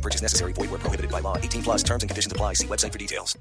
No purchase necessary. Void where prohibited by law. 18 plus terms and conditions apply. See website for details.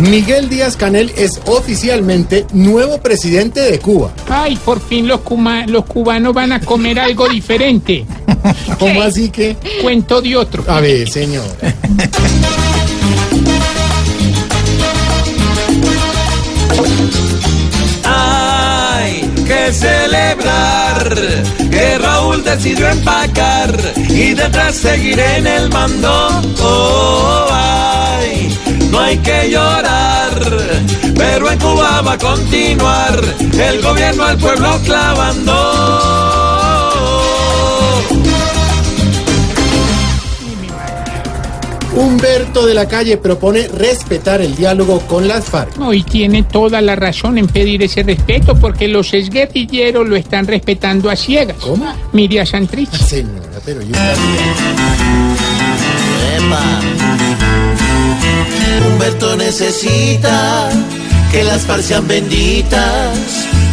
Miguel Díaz Canel es oficialmente nuevo presidente de Cuba. Ay, por fin los, cuma- los cubanos van a comer algo diferente. ¿Cómo así que? Cuento de otro. A ver, señor. Celebrar que Raúl decidió empacar y detrás seguiré en el mando. Oh, no hay que llorar, pero en Cuba va a continuar el gobierno al pueblo clavando. Humberto de la Calle propone respetar el diálogo con las FARC. No, y tiene toda la razón en pedir ese respeto porque los exguerrilleros lo están respetando a ciegas. ¿Cómo? Mire a Santrich. Señora, pero yo... Epa. Humberto necesita que las FARC sean benditas,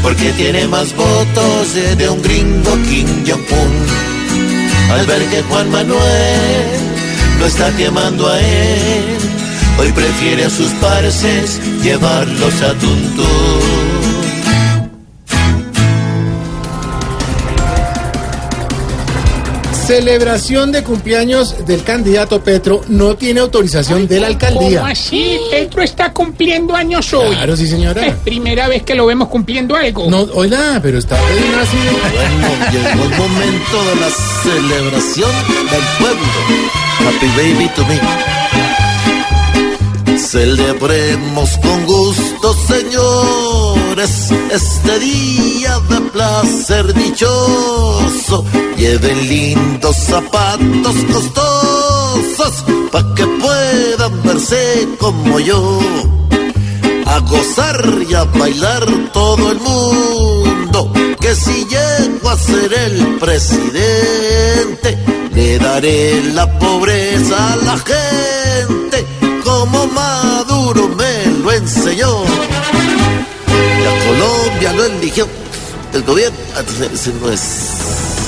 porque tiene más votos de, de un gringo Kim Jong-un. Al ver que Juan Manuel lo está quemando a él, hoy prefiere a sus parces llevarlos a Tuntún. Celebración de cumpleaños del candidato Petro no tiene autorización de la ¿Cómo alcaldía. así? Petro está cumpliendo años hoy. Claro, sí, Es señora. primera vez que lo vemos cumpliendo algo. No, oiga, pero está bien así. Bueno, llegó el momento de la celebración del pueblo. Happy baby to me. Celebremos con gusto, señores, este día de placer dichoso. Lleven lindos zapatos costosos pa' que puedan verse como yo a gozar y a bailar todo el mundo. Que si llego a ser el presidente, daré la pobreza a la gente, como Maduro me lo enseñó. Y a Colombia lo eligió el gobierno. Es.